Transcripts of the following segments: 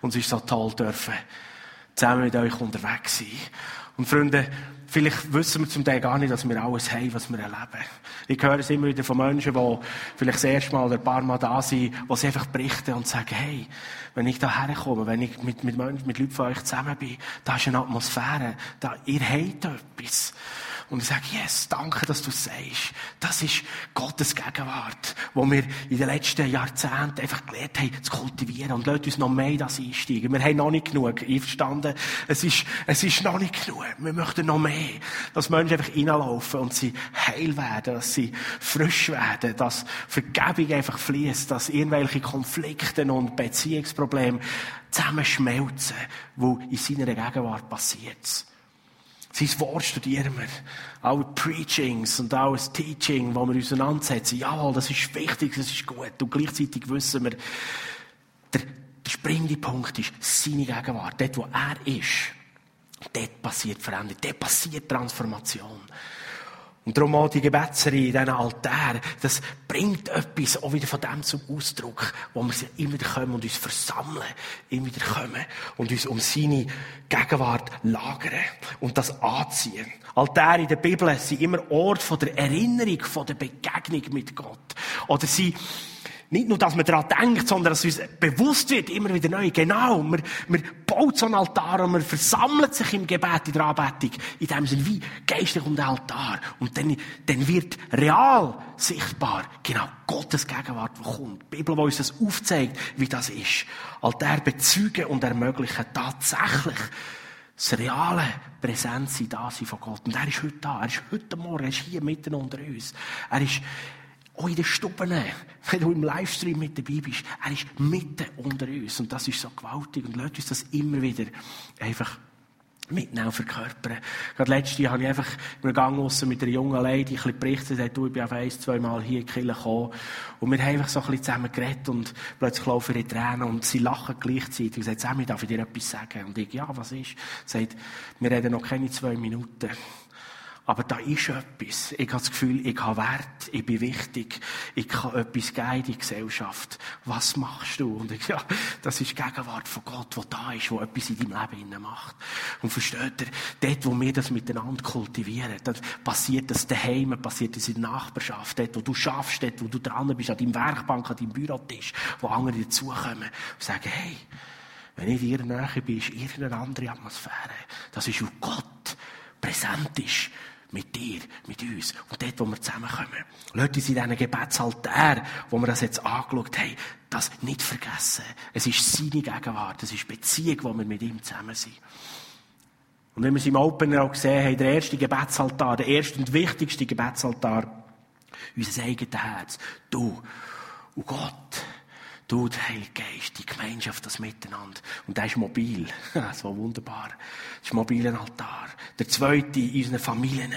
Und es ist so toll dürfen, zusammen mit euch unterwegs sein. Und Freunde, vielleicht wissen wir zum Teil gar nicht, dass wir alles haben, was wir erleben. Ich höre es immer wieder von Menschen, die vielleicht das erste Mal oder ein paar Mal da sind, die sie einfach berichten und sagen, hey, wenn ich da herkomme, wenn ich mit, mit Menschen, mit Leuten von euch zusammen bin, da ist eine Atmosphäre, da, ihr habt etwas. Und ich sage, yes, danke, dass du es sagst. Das ist Gottes Gegenwart, wo wir in den letzten Jahrzehnten einfach gelernt haben, zu kultivieren. Und lasst uns noch mehr in das einsteigen. Wir haben noch nicht genug. Einverstanden? Es ist, es ist noch nicht genug. Wir möchten noch mehr. Dass Menschen einfach reinlaufen und sie heil werden, dass sie frisch werden, dass Vergebung einfach fließt, dass irgendwelche Konflikte und Beziehungsprobleme zusammenschmelzen, wo in seiner Gegenwart passiert. Sein Wort studieren wir. Alle Preachings und alles Teaching, wo wir auseinandersetzen. Ja, das ist wichtig, das ist gut. Und gleichzeitig wissen wir, der, der springende Punkt ist seine Gegenwart. Dort, wo er ist, dort passiert Veränderung, dort passiert Transformation. Und darum auch die Gebetsserie, diesen Altar, das bringt etwas auch wieder von dem zum Ausdruck, wo wir immer wieder kommen und uns versammeln, immer wieder kommen und uns um seine Gegenwart lagern und das anziehen. Altäre in der Bibel sind immer Ort von der Erinnerung, von der Begegnung mit Gott. Oder sie nicht nur, dass man daran denkt, sondern dass uns bewusst wird, immer wieder neu. Genau, man, man baut so einen Altar und man versammelt sich im Gebet, in der Anbetung, in dem Sinne wie geistlich um den Altar. Und dann, dann wird real sichtbar, genau, Gottes Gegenwart, die kommt. Die Bibel, die uns das aufzeigt, wie das ist. Altar bezeugen und ermöglichen tatsächlich das reale Präsenz da sein von Gott. Und er ist heute da. Er ist heute Morgen, er ist hier mitten unter uns. Er ist auch in den Stuben, wenn du im Livestream mit dabei bist, er ist mitten unter uns. Und das ist so gewaltig. Und lasst uns das immer wieder einfach mitnehmen, verkörpern. Gerade letztes Jahr habe ich einfach im Gang mit einer jungen Lady ein bisschen berichtet, hat, du, ich bin auf ein, zwei Mal hier in die Kirche gekommen. Und wir haben einfach so ein bisschen zusammen geredet und plötzlich laufen ihre Tränen und sie lachen gleichzeitig und sagen, Sammy, darf ich dir etwas sagen? Und ich, ja, was ist? Sie sagt, wir reden noch keine zwei Minuten. Aber da ist etwas. Ich habe das Gefühl, ich habe Wert, ich bin wichtig, ich kann etwas geben in die Gesellschaft. Was machst du? Und ich, ja, das ist die Gegenwart von Gott, wo da ist, wo etwas in deinem Leben macht. Und versteht ihr, dort, wo wir das miteinander kultivieren, dann passiert das daheim, passiert das in der Nachbarschaft, dort, wo du schaffst, dort, wo du dran bist, an deinem Werkbank, an deinem Bürotisch, wo andere dazukommen und sagen, hey, wenn ich dir näher bin, ist irgendeine andere Atmosphäre. Das ist, wo Gott präsent ist mit dir, mit uns und dort, wo wir zusammenkommen. Leute, in diesen Gebetsaltär, wo wir das jetzt angeschaut haben, das nicht vergessen. Es ist seine Gegenwart, es ist Beziehung, wo wir mit ihm zusammen sind. Und wenn wir es im Opener auch gesehen haben, der erste Gebetsaltar, der erste und wichtigste Gebetsaltar, unser eigenes Herz, du und Gott. Du, der Heilige Geist, die Gemeinschaft, das Miteinander. Und der ist mobil. so wunderbar. Das ist ein mobiler Altar. Der zweite in unseren Familien.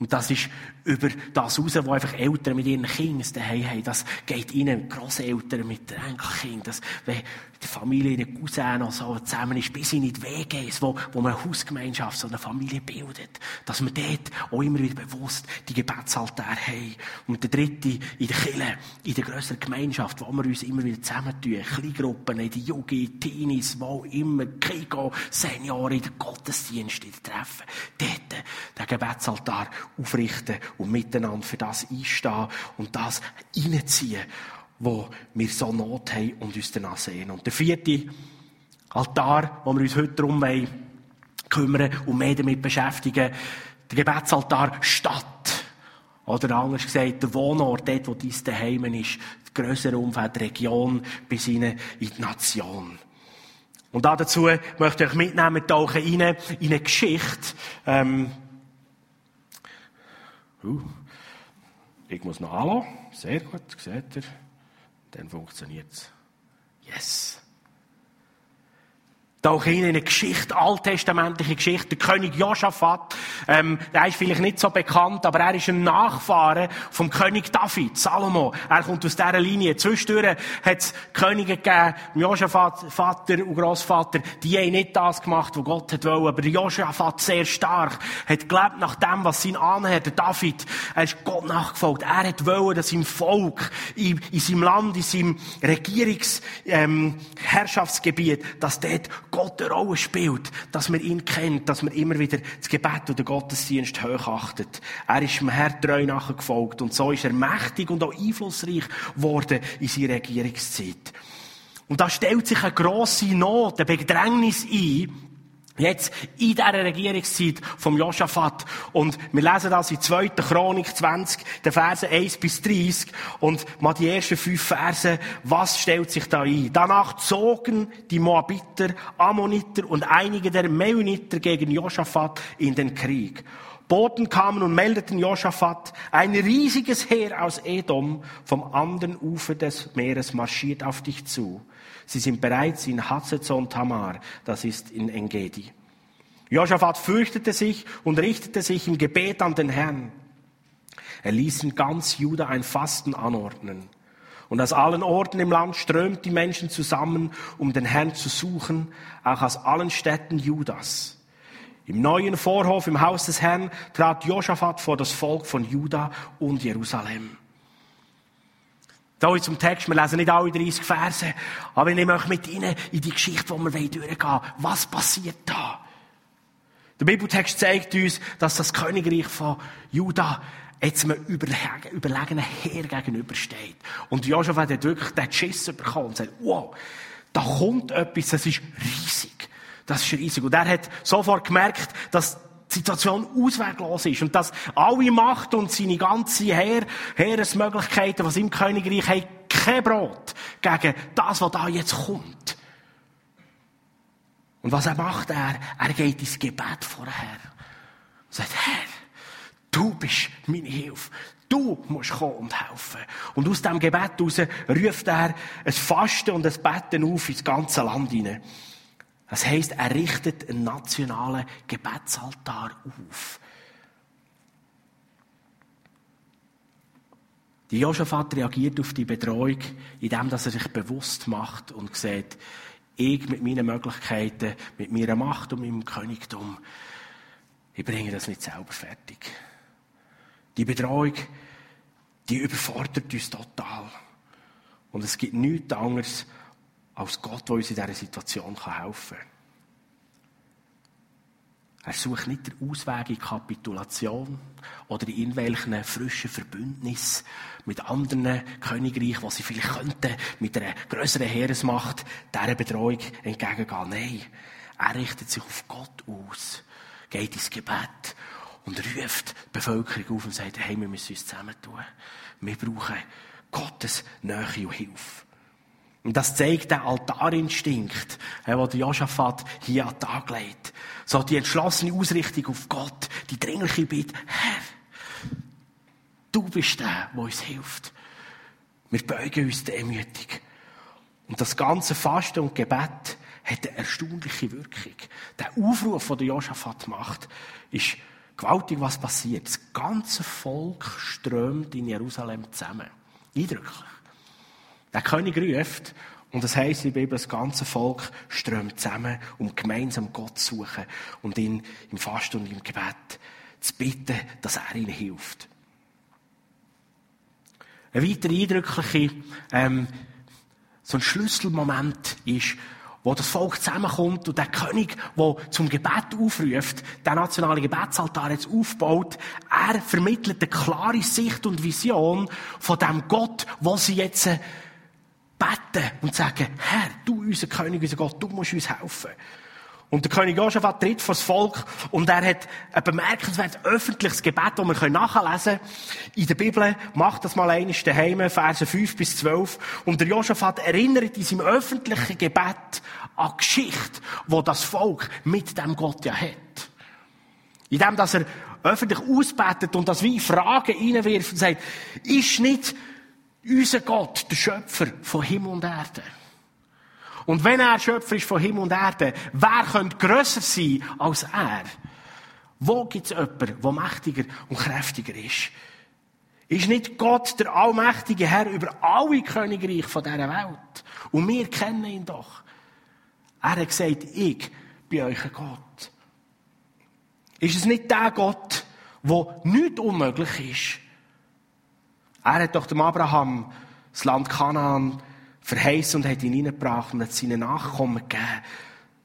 Und das ist über das raus, wo einfach Eltern mit ihren Kindern daheim haben. Das geht ihnen, Grosseltern mit den Enkelkindern. Das, wenn die Familie, die Cousin noch so zusammen ist, bis in die WGs, wo, wo man eine Hausgemeinschaft, so eine Familie bildet. Dass wir dort auch immer wieder bewusst die Gebetsaltäre haben. Und der dritte in der Kirche, in der grösseren Gemeinschaft, wo wir uns immer wieder zusammentun. Kleingruppen, in die Jugend, Teenies, wo immer, Kiko, Senioren, in den Gottesdienst, in Treffen. Dort den Gebetsaltar aufrichten und miteinander für das einstehen und das reinziehen, wo wir so Not haben und uns danach sehen. Und der vierte Altar, wo wir uns heute darum kümmern und mehr damit beschäftigen, der Gebetsaltar Stadt. Oder anders gesagt, der Wohnort, dort, wo dein Daheim ist, das grössere Umfeld, die Region, bis hinein in die Nation. Und dazu möchte ich euch mitnehmen, tauchen rein in eine Geschichte, ähm, uh, ich muss noch anlassen. Sehr gut, seht ihr. Dann funktioniert es. Yes. Tauche hin in eine Geschichte, alttestamentliche Geschichte. Der König Josaphat, ähm, der ist vielleicht nicht so bekannt, aber er ist ein Nachfahre vom König David, Salomo. Er kommt aus dieser Linie. Zwischendurch hat es Könige gegeben, Josaphat, Vater und Großvater, die haben nicht das gemacht, was Gott hat wollen. Aber Josaphat sehr stark, hat gelebt nach dem, was sein Ahnherr, der David, er ist Gott nachgefolgt. Er hat wollen, dass im Volk, in, in seinem Land, in seinem Regierungs, ähm, dass dort Gott eine Rolle spielt, dass man ihn kennt, dass man immer wieder das Gebet und den Gottesdienst hochachtet. Er ist dem Herrn treu nachgefolgt und so ist er mächtig und auch einflussreich geworden in seiner Regierungszeit. Und da stellt sich eine grosse Not, eine Bedrängnis ein, Jetzt in dieser Regierungszeit vom Josaphat. Und wir lesen das in 2. Chronik 20, der Verse 1 bis 30. Und mal die ersten fünf Verse. Was stellt sich da ein? Danach zogen die Moabiter, Ammoniter und einige der Meuniter gegen Josaphat in den Krieg. Boten kamen und meldeten Josaphat, ein riesiges Heer aus Edom vom anderen Ufer des Meeres marschiert auf dich zu. Sie sind bereits in Hatzezon Tamar, das ist in Engedi. Josaphat fürchtete sich und richtete sich im Gebet an den Herrn. Er ließ in ganz Juda ein Fasten anordnen. Und aus allen Orten im Land strömt die Menschen zusammen, um den Herrn zu suchen, auch aus allen Städten Judas. Im neuen Vorhof im Haus des Herrn trat Josaphat vor das Volk von Juda und Jerusalem. Da zum Text, wir lesen nicht alle 30 Verse, aber ich euch mit Ihnen in die Geschichte, wo wir durchgehen wollen. Was passiert da? Der Bibeltext zeigt uns, dass das Königreich von Juda jetzt einem überlegenen Heer gegenübersteht. Und Joshua hat wirklich den Schiss bekommen und sagt, wow, da kommt etwas, das ist riesig. Das ist riesig. Und er hat sofort gemerkt, dass die Situation ausweglos ist und dass alle Macht und seine ganze Heer, Heeresmöglichkeiten, was im Königreich haben, kein Brot gegen das, was da jetzt kommt. Und was er macht, er, er geht ins Gebet vorher. Und sagt, Herr, du bist meine Hilfe. Du musst kommen und helfen. Und aus dem Gebet heraus ruft er ein Fasten und ein Betten auf ins ganze Land hinein. Das heisst, er richtet einen nationalen Gebetsaltar auf. Die Josaphat reagiert auf die Bedrohung, indem er sich bewusst macht und sieht, ich mit meinen Möglichkeiten, mit meiner Macht und meinem Königtum, ich bringe das nicht selber fertig. Die Bedrohung, die überfordert uns total. Und es gibt nichts anderes, als Gott, der uns in dieser Situation helfen kann. Er sucht nicht den Ausweg in Kapitulation oder in irgendwelchen frischen Verbündnissen mit anderen Königreichen, wo sie vielleicht könnten, mit einer größeren Heeresmacht dieser Bedrohung entgegengehen. Nein, er richtet sich auf Gott aus, geht ins Gebet und ruft die Bevölkerung auf und sagt, hey, wir müssen uns zusammentun. Wir brauchen Gottes Nähe und Hilfe. Und das zeigt der Altarinstinkt, den Josaphat hier an den Tag legt. So die entschlossene Ausrichtung auf Gott, die dringliche Bitte, Herr, du bist der, der uns hilft. Wir beugen uns demütig. Und das ganze Fasten und Gebet hat eine erstaunliche Wirkung. Der Aufruf, den Josaphat macht, ist gewaltig, was passiert. Das ganze Volk strömt in Jerusalem zusammen. Eindrücklich. Der König ruft, und das heisst in der Bibel, das ganze Volk strömt zusammen, um gemeinsam Gott zu suchen und ihn im Fasten und im Gebet zu bitten, dass er ihnen hilft. Ein weiterer eindrücklicher, ähm, so ein Schlüsselmoment ist, wo das Volk zusammenkommt und der König, der zum Gebet aufruft, der nationale Gebetsaltar jetzt aufbaut, er vermittelt eine klare Sicht und Vision von dem Gott, wo sie jetzt beten und sagen, Herr, du unser König, unser Gott, du musst uns helfen. Und der König Josaphat tritt vor das Volk und er hat ein bemerkenswertes öffentliches Gebet, das wir nachlesen können. In der Bibel macht das mal eines daheim, Verse 5 bis 12. Und der Josaphat erinnert in seinem öffentlichen Gebet an die Geschichte, wo das Volk mit dem Gott ja hat. Indem, dass er öffentlich ausbetet und das wie Fragen reinwirft und sagt, ist nicht unser Gott, der Schöpfer von Himmel und Erde. Und wenn er Schöpfer ist von Himmel und Erde, wer könnte grösser sein als er? Wo gibt es jemanden, der mächtiger und kräftiger ist? Ist nicht Gott der allmächtige Herr über alle Königreiche von dieser Welt? Und wir kennen ihn doch. Er hat gesagt, ich bin euch ein Gott. Ist es nicht der Gott, der nichts unmöglich ist? Er hat doch dem Abraham das Land Kanaan verheißen und hat ihn hineingebracht und hat seinen Nachkommen gegeben.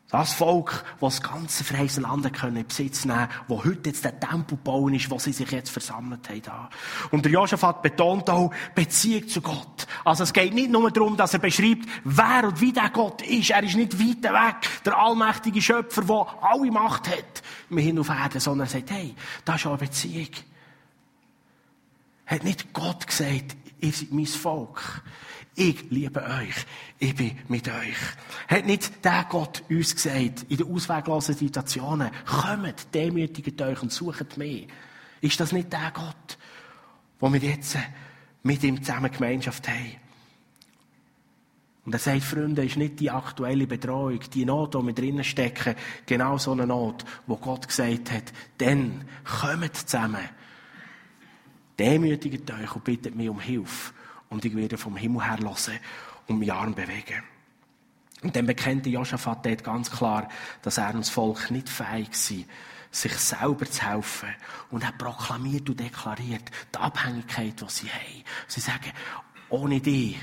Das Volk, das das ganze verheißene Land können in Besitz nehmen wo heute jetzt der Tempel bauen ist, wo sie sich jetzt versammelt haben. Und der Josaphat betont auch Beziehung zu Gott. Also es geht nicht nur darum, dass er beschreibt, wer und wie der Gott ist. Er ist nicht weit weg, der allmächtige Schöpfer, der alle Macht hat, im Hin auf Erden, sondern er sagt, hey, das ist auch eine Beziehung. Hat nicht Gott gesagt, ihr seid mein Volk. Ich liebe euch. Ich bin mit euch. Hat nicht der Gott uns gesagt, in den ausweglosen Situationen, kommt, demütigt euch und sucht mich. Ist das nicht der Gott, wo wir jetzt mit ihm zusammen Gemeinschaft haben? Und er sagt, Freunde, ist nicht die aktuelle Bedrohung, die Not, die wir drinnen stecken, genau so eine Not, wo Gott gesagt hat, dann kommt zusammen, demütigt euch und bittet mich um Hilfe und ich werde vom Himmel her hören und mich Arm bewegen. Und dann bekannte Josaphat dort ganz klar, dass er und das Volk nicht fähig war, sich selber zu helfen. Und er proklamiert und deklariert die Abhängigkeit, die sie haben. Sie sagen, ohne dich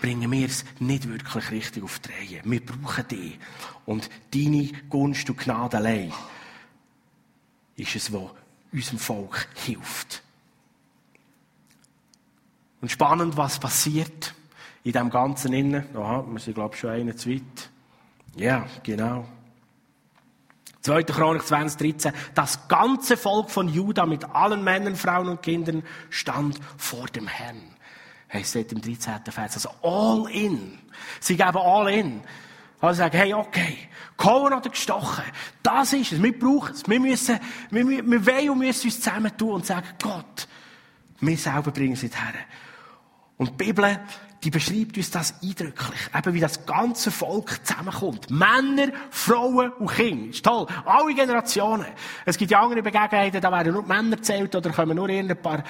bringen wir es nicht wirklich richtig auf die Reihe. Wir brauchen dich. Und deine Gunst und Gnade allein ist es, was unserem Volk hilft. Und spannend, was passiert in dem Ganzen innen. Aha, wir sind, glaube ich, schon einen zu weit. Ja, genau. 2. Chronik 2013. Das ganze Volk von Juda mit allen Männern, Frauen und Kindern stand vor dem Herrn. Heißt dort im 13. Vers. Also all in. Sie geben all in. Also sagen, hey, okay, gehauen oder gestochen. Das ist es. Wir brauchen es. Wir müssen, wir, wir, wollen und müssen uns zusammentun und sagen, Gott, wir selber bringen es her. Und die Bibel, die beschreibt uns das eindrücklich. Eben wie das ganze Volk zusammenkommt. Männer, Frauen und Kinder. Ist toll. Alle Generationen. Es gibt ja andere Begegnungen, da werden nur Männer zählt oder kommen nur ein paar,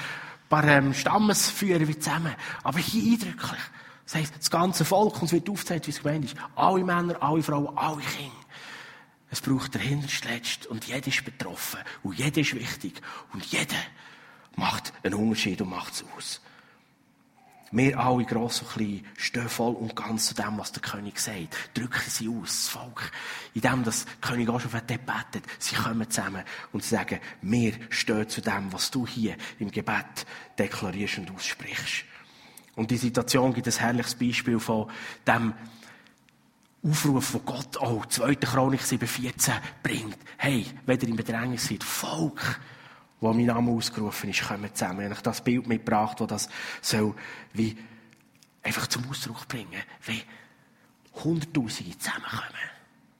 paar ähm, Stammesführer wie zusammen. Aber hier eindrücklich. Das heisst, das ganze Volk, uns wird aufgezeigt, wie es gemeint ist. Alle Männer, alle Frauen, alle Kinder. Es braucht der Hinterste und jeder ist betroffen. Und jeder ist wichtig. Und jeder macht einen Unterschied und macht es aus. Wir alle, gross und klein, stehen voll und ganz zu dem, was der König sagt. Drücken sie aus, das Volk. In dem, dass der König auch schon dort betet. Sie kommen zusammen und sagen, wir stehen zu dem, was du hier im Gebet deklarierst und aussprichst. Und die Situation gibt ein herrliches Beispiel von dem Aufruf, wo Gott auch 2. Chronik 7,14 bringt. Hey, wenn ihr im Bedrängnis seid, Volk, wo mein Name ausgerufen ist, kommen zusammen. Ich habe das Bild mitgebracht, wo das soll wie einfach zum Ausdruck bringen, wie Hunderttausende zusammenkommen,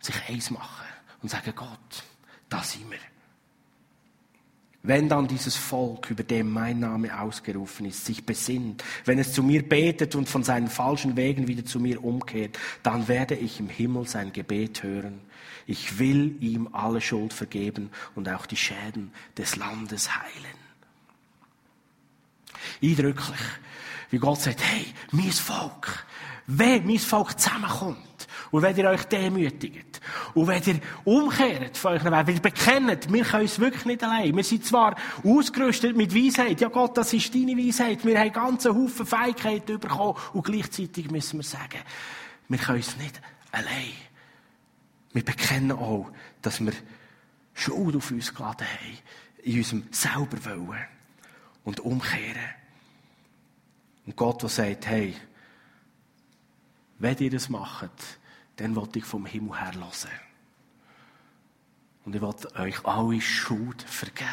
sich eins machen und sagen, Gott, da sind wir. Wenn dann dieses Volk, über dem mein Name ausgerufen ist, sich besinnt, wenn es zu mir betet und von seinen falschen Wegen wieder zu mir umkehrt, dann werde ich im Himmel sein Gebet hören. Ich will ihm alle Schuld vergeben und auch die Schäden des Landes heilen. Eindrücklich, wie Gott sagt, hey, mein Volk, wenn mein Volk zusammenkommt, und wenn ihr euch demütigt, und wenn ihr umkehrt von euch, wenn ihr bekennt, wir können es wirklich nicht allein. Wir sind zwar ausgerüstet mit Weisheit, ja Gott, das ist deine Weisheit, wir haben ganze Haufen Fähigkeiten bekommen, und gleichzeitig müssen wir sagen, wir können es nicht allein. Wir bekennen auch, dass wir Schuld auf uns geladen haben, in unserem selber wollen und umkehren. Und Gott, der sagt, hey, wenn ihr das macht, dann will ich vom Himmel her hören. Und ich will euch alle Schuld vergeben.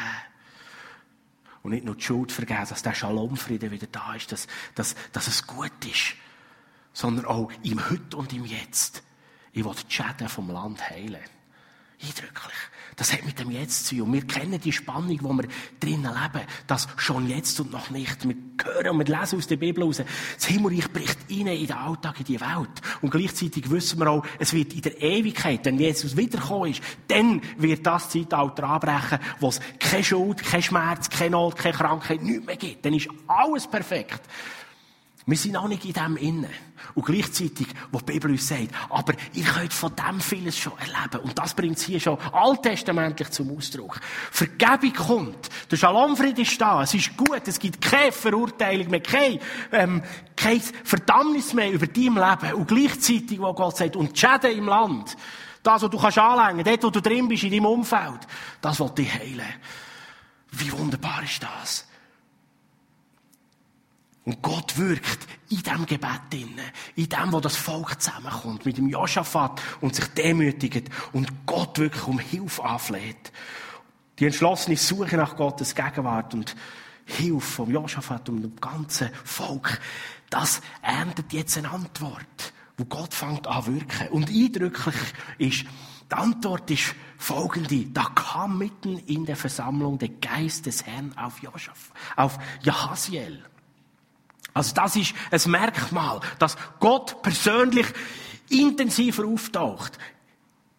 Und nicht nur die Schuld vergeben, dass der Schalomfrieden wieder da ist, dass, dass, dass es gut ist, sondern auch im Heute und im Jetzt. Ich will die Schäden vom Land heilen. Eindrücklich. Das hat mit dem Jetzt zu tun. Und wir kennen die Spannung, wo wir drinnen leben. Das schon jetzt und noch nicht. Wir hören und wir lesen aus der Bibel heraus. Das Himmelreich bricht rein in den Alltag, in die Welt. Und gleichzeitig wissen wir auch, es wird in der Ewigkeit, wenn Jesus wiederkommen ist, dann wird das Zeitalter anbrechen, wo es keine Schuld, kein Schmerz, keine Not, keine Krankheit, nichts mehr gibt. Dann ist alles perfekt. Wir sind auch nicht in dem innen. Und gleichzeitig, wo die Bibel uns sagt, aber ihr könnt von dem vieles schon erleben. Und das bringt es hier schon alttestamentlich zum Ausdruck. Vergebung kommt. Der Shalomfried ist da. Es ist gut. Es gibt keine Verurteilung mehr, kein, ähm, kein Verdammnis mehr über dein Leben. Und gleichzeitig, wo Gott sagt, und die Schäden im Land, das, was du kannst anlängen, dort, wo du drin bist, in deinem Umfeld, das wird dich heilen. Wie wunderbar ist das? Und Gott wirkt in diesem Gebet inne, in dem, wo das Volk zusammenkommt, mit dem Joschafat und sich demütigt und Gott wirklich um Hilfe anfleht. Die entschlossene Suche nach Gottes Gegenwart und Hilfe vom Joschafat und dem ganzen Volk, das erntet jetzt eine Antwort, wo Gott fängt an wirken. Und eindrücklich ist, die Antwort ist folgende. Da kam mitten in der Versammlung der Geist des Herrn auf Joschaf, auf Jahaziel. Also das ist ein Merkmal, dass Gott persönlich intensiver auftaucht.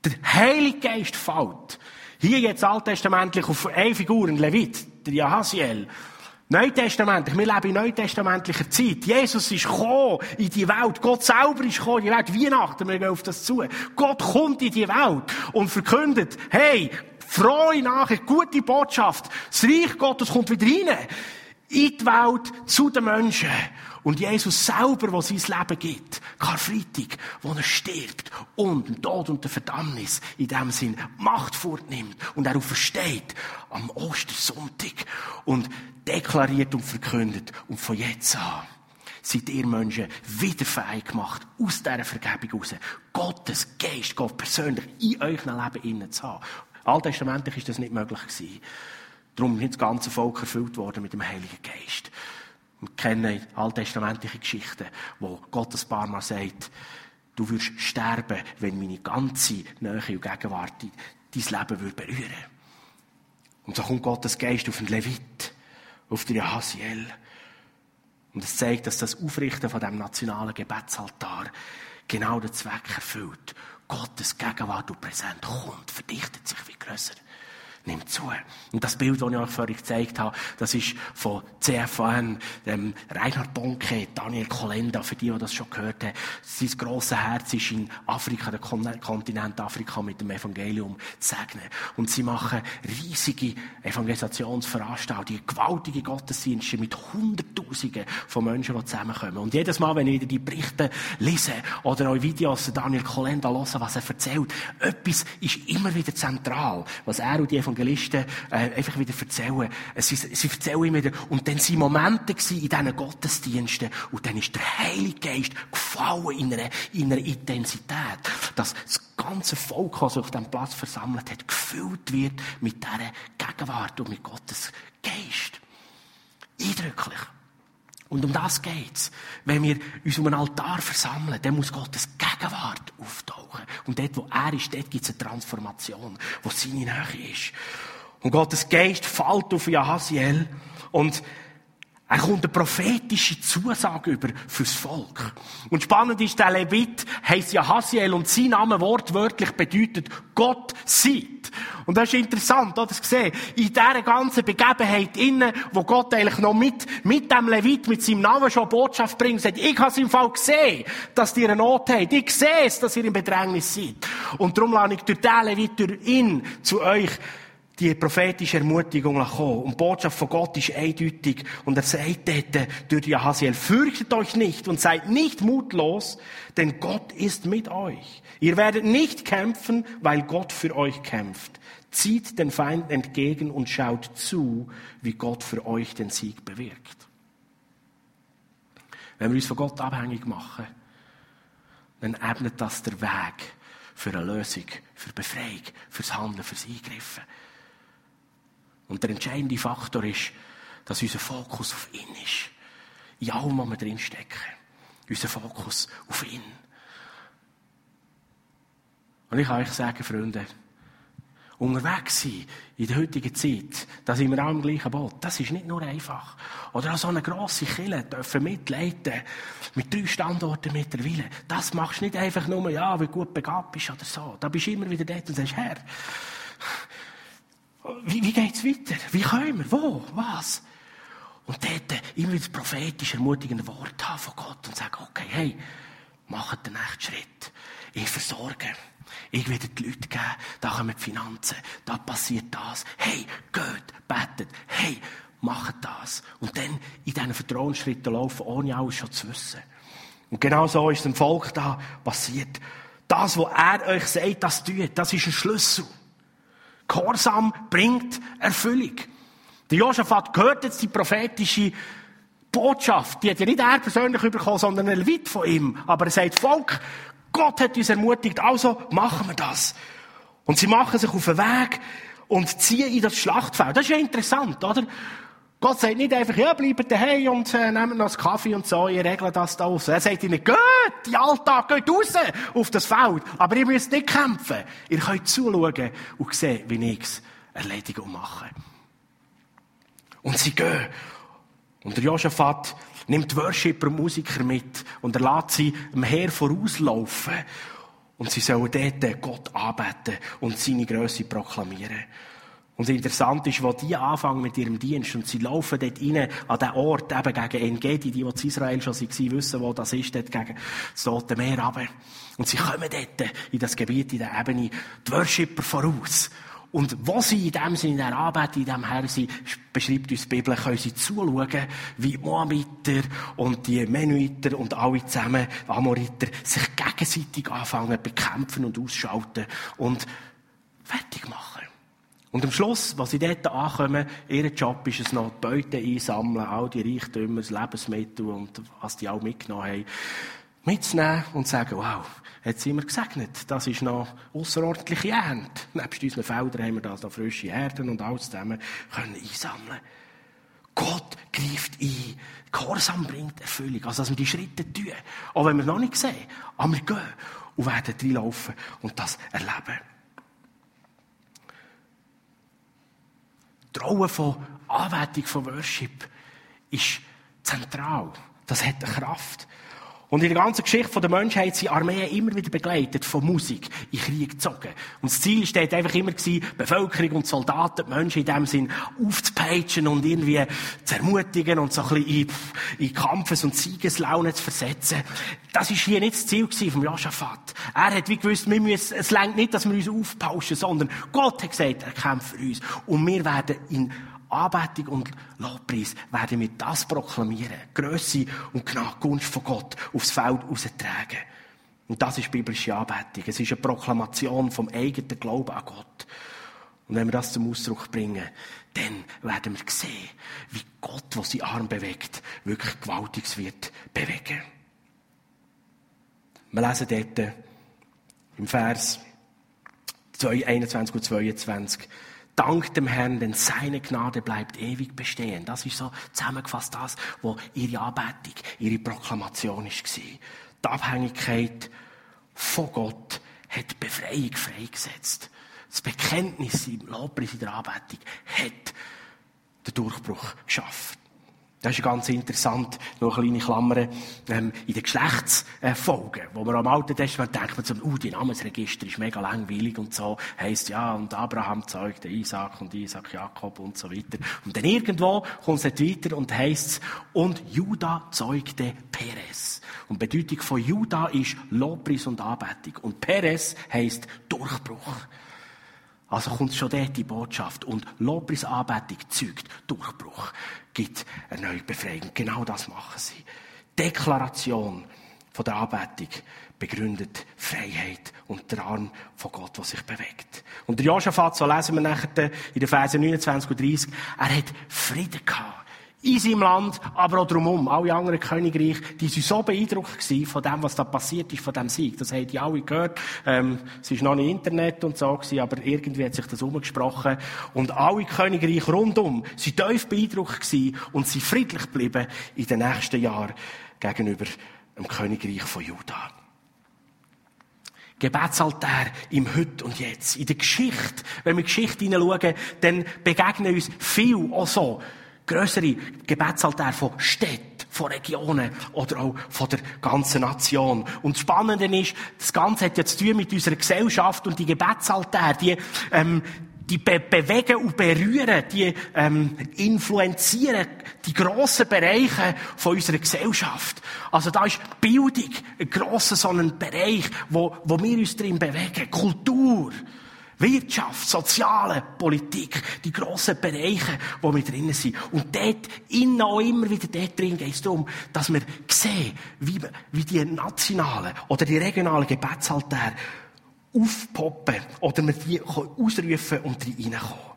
Der Heilige Geist fällt. Hier jetzt alttestamentlich auf eine Figur, ein Levit, der Jahaziel. Neutestamentlich, wir leben in neutestamentlicher Zeit. Jesus ist gekommen in die Welt. Gott selber ist gekommen in die Welt. Weihnachten, wir gehen auf das zu. Gott kommt in die Welt und verkündet, hey, frohe Nachricht, gute Botschaft. Das Reich Gottes kommt wieder rein in die Welt, zu den Menschen. Und Jesus selber, der sein Leben gibt, Karfreitag, wo er stirbt und den Tod und der Verdammnis in dem Sinn Macht fortnimmt und er versteht am Ostersonntag und deklariert und verkündet und von jetzt an seid ihr Menschen wieder fähig gemacht, aus dieser Vergebung raus, Gottes Geist, Gott persönlich in euch Leben innen zu haben. Alttestamentlich ist das nicht möglich gewesen. Darum ist das ganze Volk erfüllt worden mit dem Heiligen Geist. Wir kennen alttestamentliche Geschichten, wo Gott ein paar Mal sagt, du wirst sterben, wenn meine ganze Nähe und Gegenwart dein Leben würde berühren Und so kommt Gottes Geist auf den Levit, auf den Hasiel. Und es zeigt, dass das Aufrichten von dem nationalen Gebetsaltar genau den Zweck erfüllt. Gottes Gegenwart und Präsent kommt, verdichtet sich wie grösser nimmt zu. Und das Bild, das ich euch vorhin gezeigt habe, das ist von CFN, dem Reinhard Bonke, Daniel Kolenda, für die, die das schon gehört haben. Sein grosses Herz ist in Afrika, der Kontinent Afrika mit dem Evangelium zu segnen. Und sie machen riesige Evangelisationsveranstaltungen, gewaltige Gottesdienste mit Hunderttausenden von Menschen, die zusammenkommen. Und jedes Mal, wenn ich wieder die Berichte lese oder auch Videos Daniel Kolenda höre, was er erzählt, etwas ist immer wieder zentral, was er und die Evangelisten äh, einfach wieder erzählen. Sie, sie erzählen immer wieder. Und dann waren Momente in diesen Gottesdiensten und dann ist der Heilige Geist gefallen in einer, in einer Intensität, dass das ganze Volk, das sich auf diesem Platz versammelt hat, gefüllt wird mit dieser Gegenwart und mit Gottes Geist. Eindrücklich. Und um das geht's. Wenn wir uns um einen Altar versammeln, dann muss Gottes Gegenwart auftauchen. Und dort, wo er ist, dort gibt's eine Transformation, wo seine Nähe ist. Und Gottes Geist fällt auf Jahaziel und er kommt eine prophetische Zusage über fürs Volk. Und spannend ist, der Levit heisst Jahaziel und sein Name wortwörtlich bedeutet Gott sieht. Und das ist interessant, das gesehen. In dieser ganzen Begebenheit innen, wo Gott eigentlich noch mit, mit dem Levit, mit seinem Namen schon Botschaft bringt, sagt, ich habe es im Fall gesehen, dass ihr eine Not habt. Ich sehe es, dass ihr im Bedrängnis seid. Und darum lade ich durch den Levit, durch ihn zu euch die prophetische Ermutigung kommen. Und die Botschaft von Gott ist eindeutig. Und er sagt dort durch die Hasiel, fürchtet euch nicht und seid nicht mutlos, denn Gott ist mit euch. Ihr werdet nicht kämpfen, weil Gott für euch kämpft. Zieht den Feind entgegen und schaut zu, wie Gott für euch den Sieg bewirkt. Wenn wir uns von Gott abhängig machen, dann ebnet das der Weg für eine Lösung, für Befreiung, fürs Handeln, fürs Eingriffen. Und der entscheidende Faktor ist, dass unser Fokus auf ihn ist. In allem, was wir drinstecken. Unser Fokus auf ihn. Und ich kann euch sagen, Freunde, unterwegs sein in der heutigen Zeit, da sind wir auch im gleichen Boot. Das ist nicht nur einfach. Oder auch so eine grosse Kille dürfen mitleiten, mit drei Standorten mittlerweile. Das machst du nicht einfach nur, ja, wie gut begabt bist oder so. Da bist du immer wieder dort und sagst, Herr, wie, wie geht's weiter? Wie können wir? Wo? Was? Und dort immer wieder prophetisch ermutigende Worte haben von Gott und sagen, okay, hey, macht den nächsten Schritt. Ich versorge. Ich werde die Leute geben, da kommen die Finanzen, da passiert das. Hey, geht, betet, hey, macht das. Und dann in diesen Vertrauensschritten laufen, ohne alles schon zu wissen. Und genau so ist dem Volk da passiert. Das, was er euch sagt, das tut, das ist ein Schlüssel. Gehorsam bringt Erfüllung. Der Josaphat gehört jetzt die prophetische Botschaft. Die hat ja nicht er persönlich bekommen, sondern ein Levit von ihm. Aber er sagt, Volk, Gott hat uns ermutigt, also machen wir das. Und sie machen sich auf den Weg und ziehen in das Schlachtfeld. Das ist ja interessant, oder? Gott sagt nicht einfach, ja, bleibt daheim und äh, nehmt noch einen Kaffee und so, ihr regelt das da aus. Er sagt ihnen, geht, die Alltag, geht raus auf das Feld. Aber ihr müsst nicht kämpfen. Ihr könnt zuschauen und sehen, wie ich es erledige und mache. Und sie gehen. Und der Josaphat nimmt Worshipper und Musiker mit und er lässt sie dem Heer vorauslaufen. Und sie sollen dort Gott anbeten und seine Größe proklamieren. Und interessant ist, wo die anfangen mit ihrem Dienst und sie laufen dort rein an den Ort, eben gegen Engedi, die, die in Israel schon waren, wissen, wo das ist, dort gegen das Tote Meer runter. Und sie kommen dort in das Gebiet, in der Ebene, die Worshipper voraus. Und wo sie in dem Sinne, in der Arbeit, in dem Herr sind, beschreibt uns die Bibel, können sie zuschauen, wie die Moabiter und die Menuiter und alle zusammen, Amoriter, sich gegenseitig anfangen, bekämpfen und ausschalten und fertig machen. Und am Schluss, was sie dort ankommen, ihr Job ist es noch, die Beute einsammeln, all die Reichtümer, das Lebensmittel und was die auch mitgenommen haben, mitzunehmen und sagen, wow, jetzt sind wir gesegnet. Das ist noch außerordentliche Ernte. Nebst unseren Feldern haben wir da noch frische Erden und alles zusammen können einsammeln. Gott greift ein. Gehorsam bringt Erfüllung. Also, dass wir die Schritte tun. Auch wenn wir noch nicht sehen. Aber wir gehen und werden reinlaufen und das erleben. Rolle von Anwendung von Worship ist zentral. Das hat eine Kraft. Und in der ganzen Geschichte der Menschheit sind Armeen immer wieder begleitet von Musik in Krieg gezogen. Und das Ziel steht einfach immer gewesen, Bevölkerung und Soldaten, die Menschen in dem Sinn aufzupeitschen und irgendwie zu ermutigen und so ein bisschen in, Kampfes- und Siegeslaune zu versetzen. Das ist hier nicht das Ziel gewesen vom Josaphat. Er hat wie gewusst, wir müssen, es längt nicht, dass wir uns aufpauschen, sondern Gott hat gesagt, er kämpft für uns. Und wir werden in Anbetung und Lobpreis werden wir das proklamieren. Grösse und Gunst von Gott aufs Feld austragen. Und das ist biblische Anbetung. Es ist eine Proklamation vom eigenen Glauben an Gott. Und wenn wir das zum Ausdruck bringen, dann werden wir sehen, wie Gott, der seinen Arm bewegt, wirklich Gewaltiges wird bewegen. Wir lesen dort im Vers 21 und 22. Dank dem Herrn, denn seine Gnade bleibt ewig bestehen. Das ist so zusammengefasst das, was ihre Anbetung, ihre Proklamation war. Die Abhängigkeit von Gott hat Befreiung freigesetzt. Das Bekenntnis im Lobpreis in der Anbetung hat den Durchbruch geschafft. Das ist ganz interessant, noch eine kleine Klammer, ähm, in den Geschlechtsfolgen, wo man am Alten Testament denkt, man so, uh, die Namensregister ist mega langweilig und so, heisst ja, und Abraham zeugte Isaac und Isaac Jakob und so weiter. Und dann irgendwo kommt es weiter und heisst und Judah zeugte Perez. Und die Bedeutung von Judah ist Lobpreis und Anbetung. Und Perez heisst Durchbruch. Also kommt schon dort die Botschaft. Und Lobpreis Anbetung zeugt Durchbruch gibt eine neue Befreiung. Genau das machen sie. Deklaration von der Anbetung begründet Freiheit und der Arm von Gott, der sich bewegt. Und der Josaphat, so lesen wir nachher in den Versen 29 und 30, er hat Frieden gehabt in seinem Land, aber auch drumherum. Alle anderen Königreiche, die sind so beeindruckt von dem, was da passiert ist, von dem Sieg. Das haben die alle gehört. Ähm, es ist noch nicht Internet und so gewesen, aber irgendwie hat sich das umgesprochen. Und alle Königreiche rundum sind tief beeindruckt gewesen und sind friedlich geblieben in den nächsten Jahren gegenüber dem Königreich von Juda. Gebetsaltär im Heute und Jetzt. In der Geschichte, wenn wir Geschichte hineinschauen, dann begegnen uns viel auch so grössere Gebetsaltär von Städten, von Regionen oder auch von der ganzen Nation. Und das Spannende ist, das Ganze hat ja zu tun mit unserer Gesellschaft und die Gebetsaltär, die, ähm, die be bewegen und berühren, die ähm, influenzieren die grossen Bereiche von unserer Gesellschaft. Also da ist Bildung ein grosser so ein Bereich, wo, wo wir uns drin bewegen. Kultur. Wirtschaft, Soziale, Politik, die grossen Bereiche, wo wir drinnen sind. Und dort, innen auch immer wieder dort drin geht es darum, dass wir sehen, wie, wie die nationalen oder die regionalen Gebetsaltäre aufpoppen oder wir die ausrufen und reinkommen.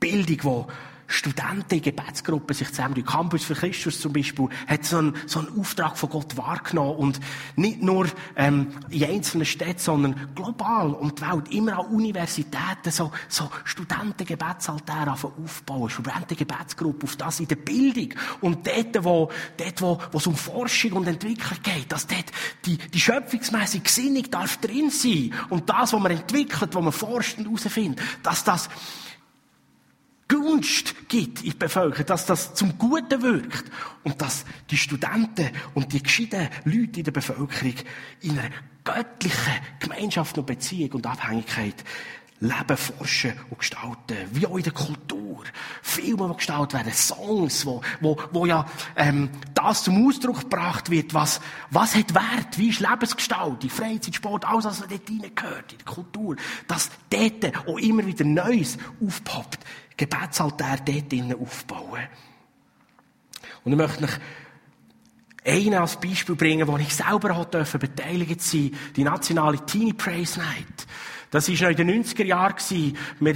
Bildung, die Studenten in Gebetsgruppen sich zusammen, die Campus für Christus zum Beispiel, hat so einen, so einen Auftrag von Gott wahrgenommen und nicht nur ähm, in einzelnen Städten, sondern global um die Welt, immer an Universitäten so, so Studentengebetsaltäre aufbauen, Studentengebetsgruppen auf das in der Bildung und dort, wo, dort, wo, wo es um Forschung und Entwicklung geht, dass dort die, die schöpfungsmäßige Gesinnung darf drin sein und das, was man entwickelt, was man forscht und herausfindet, dass das Gunst gibt in die Bevölkerung, dass das zum Guten wirkt und dass die Studenten und die gescheiten Leute in der Bevölkerung in einer göttlichen Gemeinschaft und Beziehung und Abhängigkeit leben, forschen und gestalten. Wie auch in der Kultur. Filme, die gestaltet werden, Songs, wo, wo, wo ja ähm, das zum Ausdruck gebracht wird, was, was hat Wert, wie ist Lebensgestaltung, Freizeit, Sport, alles, was dort hineingehört, in der Kultur. Dass dort auch immer wieder Neues aufpoppt. Gebetsaltär dort aufbauen. Und ich möchte euch einen als Beispiel bringen, wo ich selber auch beteiligt sein die nationale Teenie Praise Night. Das war noch in den 90er Jahren. Wir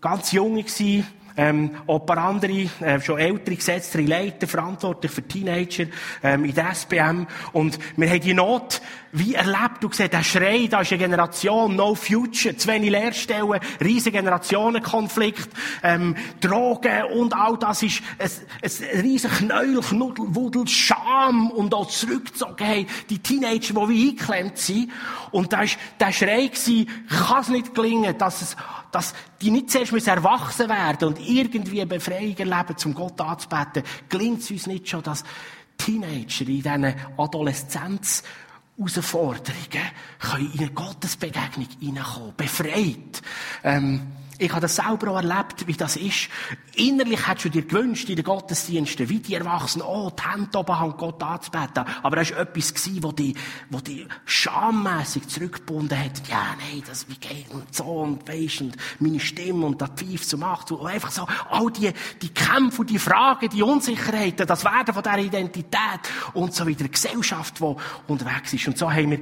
ganz jung waren, ähm, ein paar andere, äh, schon ältere gesetzte Leiter, verantwortlich für Teenager, ähm, in der SPM. Und wir haben die Not wie erlebt. Du siehst, der Schrei, da ist eine Generation, no future, zu wenig Lehrstellen, riesen Generationenkonflikt, ähm, Drogen und all das ist ein, ein riesen Knäuel, Knuddel, Wudel, Scham und auch zurückgezogen haben, die Teenager, die wie eingeklemmt sind. Und da ist der Schrei gewesen, kann es nicht gelingen, dass es dass die nicht zuerst müssen erwachsen werden und irgendwie eine Befreiung erleben, zum Gott anzubeten, gelingt es uns nicht schon, dass Teenager in diesen Adoleszenz Herausforderungen können in eine Gottesbegegnung hineinkommen, befreit. Ähm, ich habe das selber auch erlebt, wie das ist. Innerlich hättest du dir gewünscht, in den Gottesdiensten, wie die Erwachsenen, oh, die Hände oben haben, Gott anzubeten. Aber es war etwas, wo die, wo die schammässig zurückgebunden hat. Ja, nein, das, wie geht und so und weisst und meine Stimme und das Pfeif zum Macht. Und einfach so, all die, die Kämpfe, die Fragen, die Unsicherheiten, das Werden von dieser Identität und so wieder. Gesellschaft, die unterwegs ist. Und so haben wir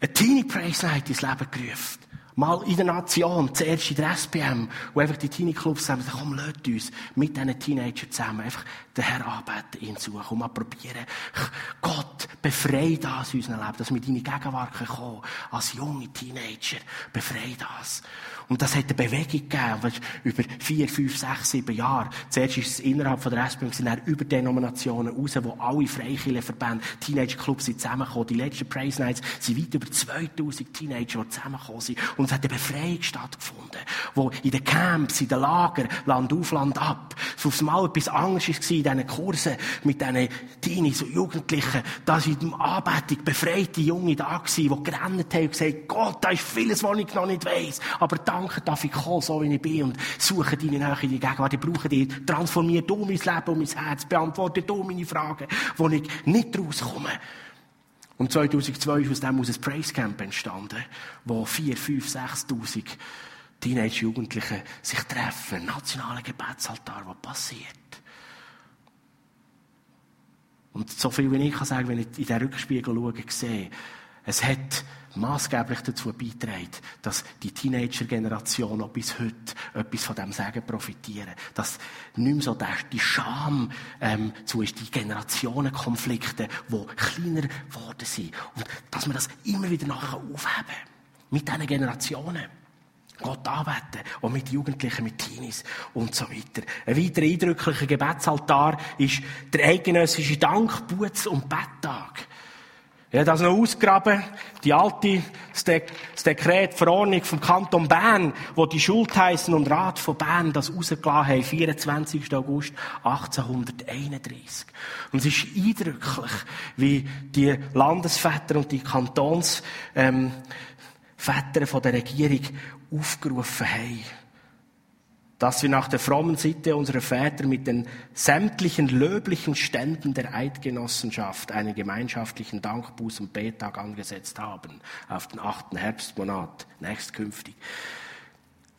eine Teenie Praise Night ins Leben gerufen. Mal in der Nation, zuerst in der SPM, wo einfach die Teenie-Clubs sagen, komm, lasst uns mit diesen Teenagern zusammen einfach den Herrn anbeten, ihn suchen und mal probieren. Gott, befrei das in unserem Leben, dass wir in deine Gegenwart kommen als junge Teenager. Befrei das. Und das hat eine Bewegung gegeben, über vier, fünf, sechs, sieben Jahre. Zuerst ist es innerhalb von der SPM, sind dann über Denominationen raus, wo alle Freikirchenverbände, Teenager-Clubs sind zusammengekommen. Die letzten Praise Nights sind weit über 2000 Teenager, die zusammengekommen sind. Und es hat eine Befreiung stattgefunden, wo in den Camps, in den Lagern, Land auf, Land ab, so aufs Mal etwas anderes war in diesen Kursen mit diesen Teenies und Jugendlichen, da sind in der Anbetung befreite Junge da gewesen, die gerannt haben und gesagt, Gott, da ist vieles, was ich noch nicht weiss. Aber da danke, darf ich kommen, so wie ich bin, und suche deine Nähe in die Gegenwart. Ich brauche dich. Transformier du mein Leben und mein Herz. Beantworte du meine Fragen, wo ich nicht rauskomme. Und 2002 ist aus dem aus ein Praise Camp entstanden, wo 4, 5, 6'000 Teenage-Jugendliche sich treffen. Nationaler Gebetsaltar, was passiert. Und so viel wie ich kann sagen, wenn ich in den Rückspiegel schaue, sehe, es hat maßgeblich dazu beitragen, dass die Teenager-Generation auch bis heute etwas von dem Sagen profitieren. Dass nicht mehr so die Scham ähm, zu ist, die Generationenkonflikte, die kleiner geworden sind. Und dass wir das immer wieder nachher aufheben. Mit diesen Generationen. Gott anbeten. Und mit Jugendlichen, mit Teenies und so weiter. Ein weiterer eindrücklicher Gebetsaltar ist der eidgenössische Dank, Buß und Betttag. Ich habe das noch ausgraben, die alte, das, Dekret, die Verordnung vom Kanton Bern, wo die Schultheißen und Rat von Bern das rausgelassen haben, 24. August 1831. Und es ist eindrücklich, wie die Landesväter und die Kantonsväter ähm, von der Regierung aufgerufen haben dass wir nach der frommen Sitte unserer Väter mit den sämtlichen löblichen Ständen der Eidgenossenschaft einen gemeinschaftlichen Dankbuß- und Betag angesetzt haben, auf den achten Herbstmonat, nächstkünftig.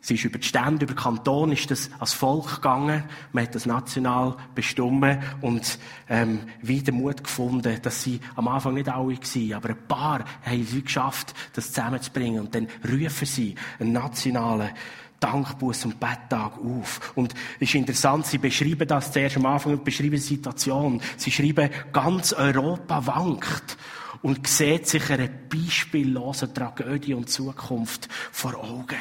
Es ist über die Stände, über Kanton ist das als Volk gegangen. Man hat das national bestimmt und ähm, wieder Mut gefunden, dass sie am Anfang nicht alle waren, aber ein paar haben es geschafft, das zusammenzubringen. Und dann rufen sie einen nationalen Dankbuß und Betttag auf. Und es ist interessant, sie beschreiben das zuerst am Anfang, beschreiben die Situation. Sie schreiben, ganz Europa wankt und sieht sich eine beispiellose Tragödie und Zukunft vor Augen.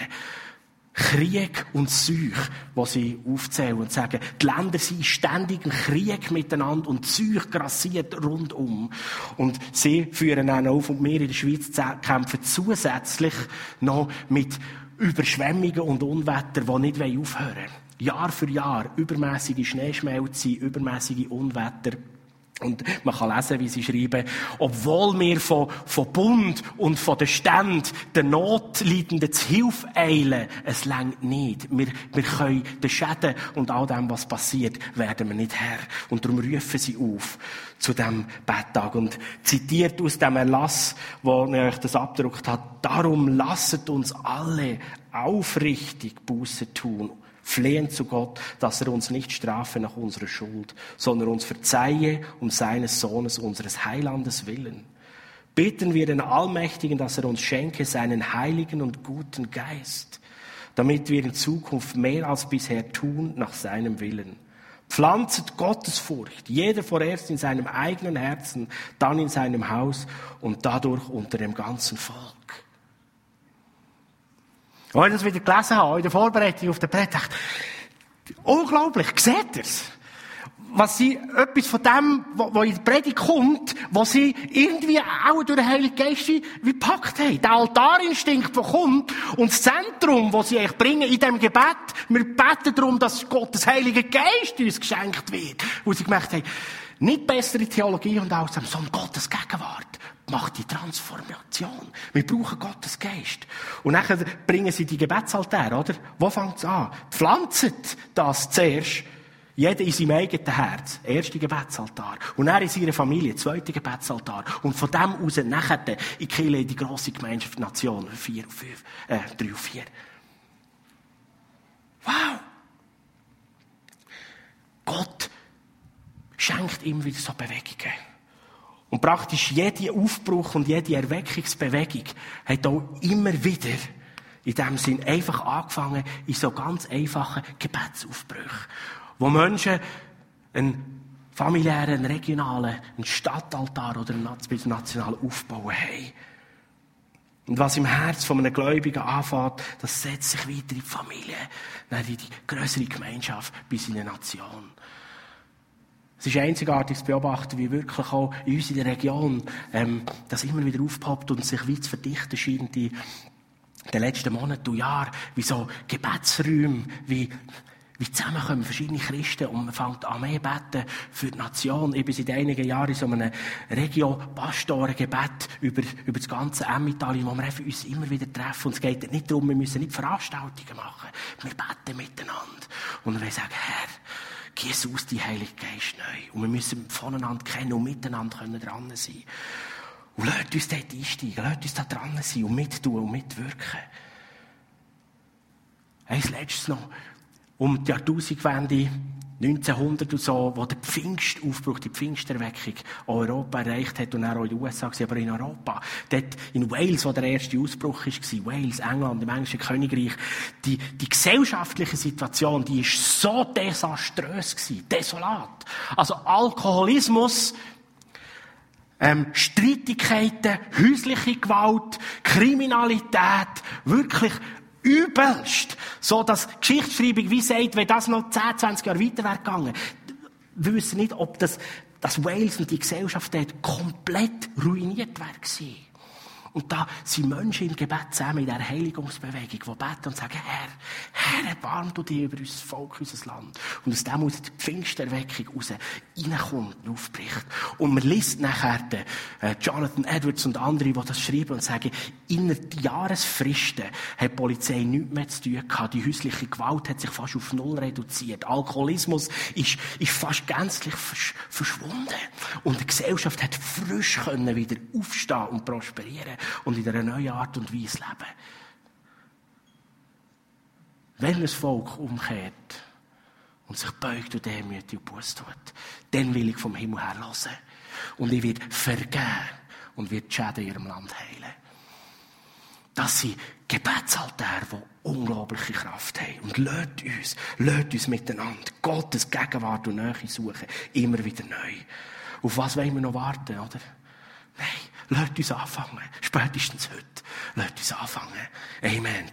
Krieg und Seuch, wo sie aufzählen und sagen, die Länder sind ständig im Krieg miteinander und Seuch grassiert rundum. Und sie führen auch auf und wir in der Schweiz kämpfen zusätzlich noch mit Überschwemmungen und Unwetter, die nicht aufhören wollen. Jahr für Jahr übermäßige Schneeschmelze, übermäßige Unwetter. Und man kann lesen, wie sie schreiben, obwohl wir von, von Bund und von den Ständen den Notleidenden zu Hilfe eilen, es längt nicht. Wir, wir können den Schäden und all dem, was passiert, werden wir nicht her. Und darum rufen sie auf zu dem Betttag. Und zitiert aus dem Erlass, wo ich euch das abgedruckt hat, darum lasset uns alle aufrichtig Buße tun flehen zu Gott, dass er uns nicht strafe nach unserer Schuld, sondern uns verzeihe um seines Sohnes, unseres Heilandes willen. Bitten wir den Allmächtigen, dass er uns schenke seinen heiligen und guten Geist, damit wir in Zukunft mehr als bisher tun nach seinem Willen. Pflanzet Gottesfurcht, jeder vorerst in seinem eigenen Herzen, dann in seinem Haus und dadurch unter dem ganzen Volk. Als ich das wieder gelesen habe, in der Vorbereitung auf den Predigt, dachte unglaublich, seht ihr's? Was sie, etwas von dem, was in der Predigt kommt, was sie irgendwie auch durch den Heiligen Geist wie gepackt haben. Der Altarinstinkt, der kommt, und das Zentrum, das sie eigentlich bringen in diesem Gebet, wir beten darum, dass Gottes Heilige Geist uns geschenkt wird. Wo sie gemerkt haben, nicht bessere Theologie und alles, sondern Gottes Gegenwart macht die Transformation. Wir brauchen Gottes Geist. Und nachher bringen sie die Gebetsaltäre, oder? Wo fängt es an? Pflanzet das zuerst. Jeder in seinem eigenen Herz. Erste Gebetsaltar. Und er in seiner Familie. Zweite Gebetsaltar. Und von dem aus nachher in Kille die grosse Gemeinschaft Nation. Vier und fünf, äh, drei und vier. Wow! Gott schenkt ihm wieder so Bewegungen. Und praktisch jeder Aufbruch und jede Erweckungsbewegung hat auch immer wieder in dem Sinn einfach angefangen in so ganz einfachen Gebetsaufbrüchen, wo Menschen einen familiären, einen regionalen, einen Stadtaltar oder einen nationalen Aufbau haben. Und was im Herz von einem Gläubigen anfängt, das setzt sich weiter in die Familie, in die größere Gemeinschaft bis in eine Nation. Es ist einzigartig zu beobachten, wie wirklich auch in unserer Region ähm, das immer wieder aufpoppt und sich wie zu verdichten scheint in den letzten Monaten und Jahren, wie so Gebetsräume, wie wie zusammenkommen verschiedene Christen und man fängt an mehr beten für die Nation. Ich bin seit einigen Jahren in so einem Regio-Pastorengebet über, über das ganze Emmental, wo wir uns immer wieder treffen. Und es geht nicht darum, wir müssen nicht Veranstaltungen machen. Wir beten miteinander. Und wir sagen, Herr, gieß aus die Heilige Geist neu. Und wir müssen voneinander kennen und miteinander können dran sein. Und lasst uns dort einsteigen, lasst uns da dran sein und mittun und mitwirken. Eins letztes noch. Um die Jahrtausendwende 1900 und so, wo der Pfingstaufbruch, die Pfingsterweckung Europa erreicht hat und auch in den USA aber in Europa. Dort in Wales, wo der erste Ausbruch war, Wales, England, im englischen Königreich, die, die gesellschaftliche Situation, die ist so desaströs gewesen, desolat. Also Alkoholismus, ähm, Streitigkeiten, häusliche Gewalt, Kriminalität, wirklich übelst. So, dass Geschichtsschreibung wie sagt, wenn das noch 10, 20 Jahre weiter wäre gegangen, wir wissen nicht, ob das dass Wales und die Gesellschaft dort komplett ruiniert wäre und da sind Menschen im Gebet zusammen in dieser Heiligungsbewegung, die beten und sagen, Herr, Herr, erbarm du dich über unser Volk, unser Land. Und aus dem aus die Pfingsterweckung raus reinkommt und aufbricht. Und man liest nachher den, äh, Jonathan Edwards und andere, die das schreiben und sagen, innerhalb Jahresfristen hat die Polizei nichts mehr zu tun gehabt. Die häusliche Gewalt hat sich fast auf Null reduziert. Alkoholismus ist, ist fast gänzlich versch verschwunden. Und die Gesellschaft hat frisch können wieder aufstehen und prosperieren und in einer neuen Art und Weise leben. Wenn ein Volk umkehrt und sich beugt und demütig Buß tut, dann will ich vom Himmel her hören. Und ich werde vergeben und werde die Schäden in ihrem Land heilen. Das sind Gebetsaltäre, die unglaubliche Kraft haben. Und lasst uns, lasst uns miteinander Gottes Gegenwart und Nähe suchen. Immer wieder neu. Auf was wollen wir noch warten, oder? Nein, lasst uns anfangen. Spätestens heute. Lasst uns anfangen. Amen.